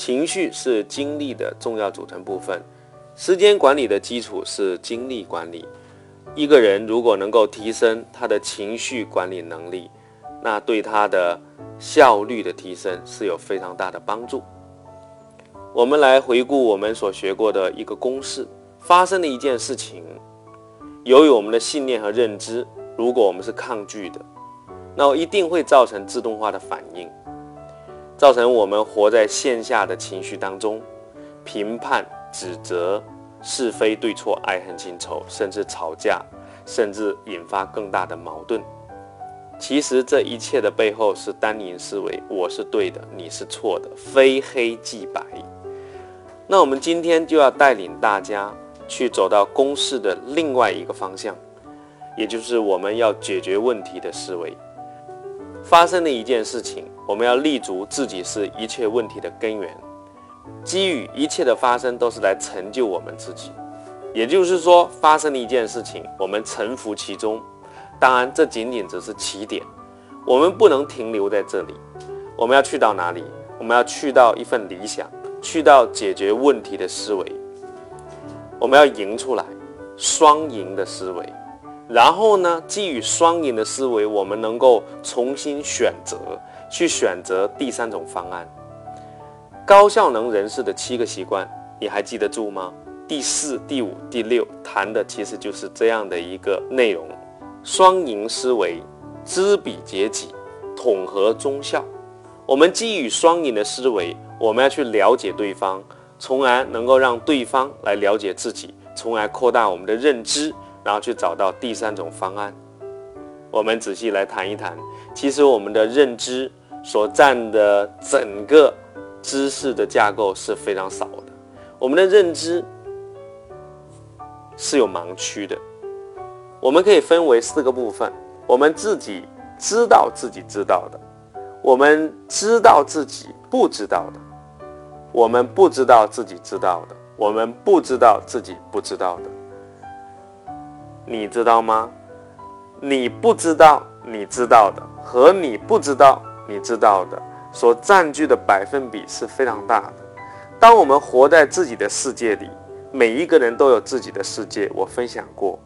情绪是精力的重要组成部分，时间管理的基础是精力管理。一个人如果能够提升他的情绪管理能力，那对他的效率的提升是有非常大的帮助。我们来回顾我们所学过的一个公式：发生的一件事情，由于我们的信念和认知，如果我们是抗拒的，那一定会造成自动化的反应。造成我们活在线下的情绪当中，评判、指责、是非对错、爱恨情仇，甚至吵架，甚至引发更大的矛盾。其实这一切的背后是单赢思维，我是对的，你是错的，非黑即白。那我们今天就要带领大家去走到公式的另外一个方向，也就是我们要解决问题的思维。发生的一件事情。我们要立足自己是一切问题的根源，基于一切的发生都是来成就我们自己，也就是说，发生的一件事情，我们臣服其中。当然，这仅仅只是起点，我们不能停留在这里。我们要去到哪里？我们要去到一份理想，去到解决问题的思维。我们要赢出来，双赢的思维。然后呢，基于双赢的思维，我们能够重新选择。去选择第三种方案。高效能人士的七个习惯，你还记得住吗？第四、第五、第六谈的其实就是这样的一个内容：双赢思维、知彼解己、统合中效。我们基于双赢的思维，我们要去了解对方，从而能够让对方来了解自己，从而扩大我们的认知，然后去找到第三种方案。我们仔细来谈一谈，其实我们的认知。所占的整个知识的架构是非常少的，我们的认知是有盲区的。我们可以分为四个部分：我们自己知道自己知道的，我们知道自己不知道的，我们不知道自己知道的，我们不知道自己不知道的。你知道吗？你不知道你知道的和你不知道。你知道的，所占据的百分比是非常大的。当我们活在自己的世界里，每一个人都有自己的世界。我分享过，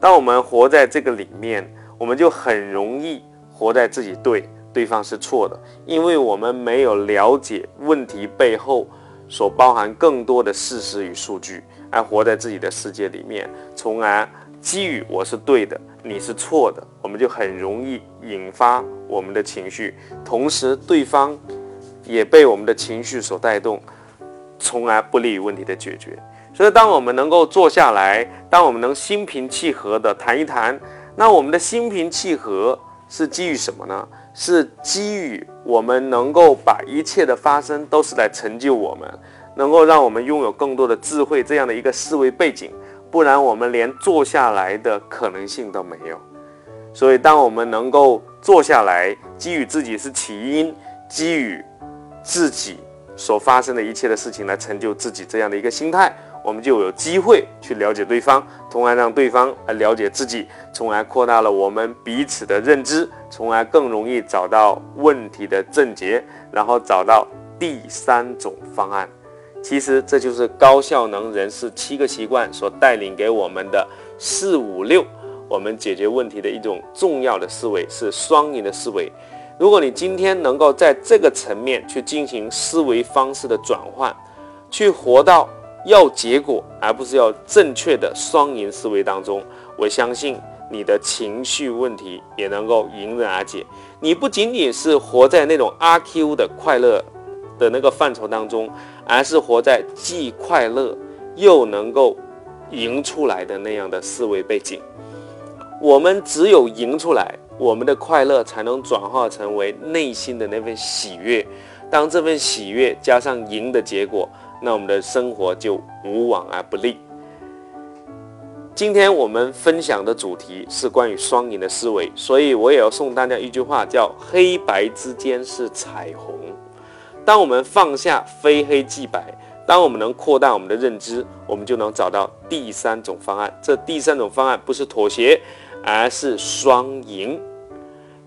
当我们活在这个里面，我们就很容易活在自己对，对方是错的，因为我们没有了解问题背后所包含更多的事实与数据，而活在自己的世界里面，从而基于我是对的。你是错的，我们就很容易引发我们的情绪，同时对方也被我们的情绪所带动，从而不利于问题的解决。所以，当我们能够坐下来，当我们能心平气和的谈一谈，那我们的心平气和是基于什么呢？是基于我们能够把一切的发生都是来成就我们，能够让我们拥有更多的智慧这样的一个思维背景。不然，我们连坐下来的可能性都没有。所以，当我们能够坐下来，基于自己是起因，基于自己所发生的一切的事情来成就自己这样的一个心态，我们就有机会去了解对方，从而让对方来了解自己，从而扩大了我们彼此的认知，从而更容易找到问题的症结，然后找到第三种方案。其实这就是高效能人士七个习惯所带领给我们的四五六，我们解决问题的一种重要的思维，是双赢的思维。如果你今天能够在这个层面去进行思维方式的转换，去活到要结果而不是要正确的双赢思维当中，我相信你的情绪问题也能够迎刃而解。你不仅仅是活在那种阿 Q 的快乐。的那个范畴当中，而是活在既快乐又能够赢出来的那样的思维背景。我们只有赢出来，我们的快乐才能转化成为内心的那份喜悦。当这份喜悦加上赢的结果，那我们的生活就无往而不利。今天我们分享的主题是关于双赢的思维，所以我也要送大家一句话，叫“黑白之间是彩虹”。当我们放下非黑即白，当我们能扩大我们的认知，我们就能找到第三种方案。这第三种方案不是妥协，而是双赢。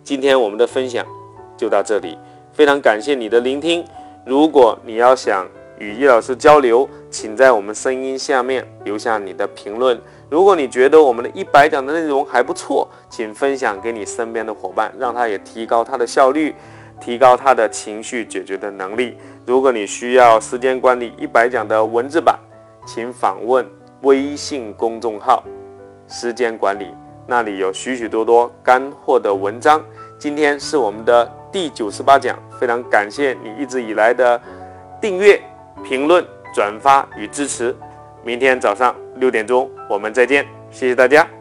今天我们的分享就到这里，非常感谢你的聆听。如果你要想与叶老师交流，请在我们声音下面留下你的评论。如果你觉得我们的一百讲的内容还不错，请分享给你身边的伙伴，让他也提高他的效率，提高他的情绪解决的能力。如果你需要时间管理一百讲的文字版，请访问微信公众号“时间管理”，那里有许许多多干货的文章。今天是我们的第九十八讲，非常感谢你一直以来的订阅、评论、转发与支持。明天早上六点钟，我们再见，谢谢大家。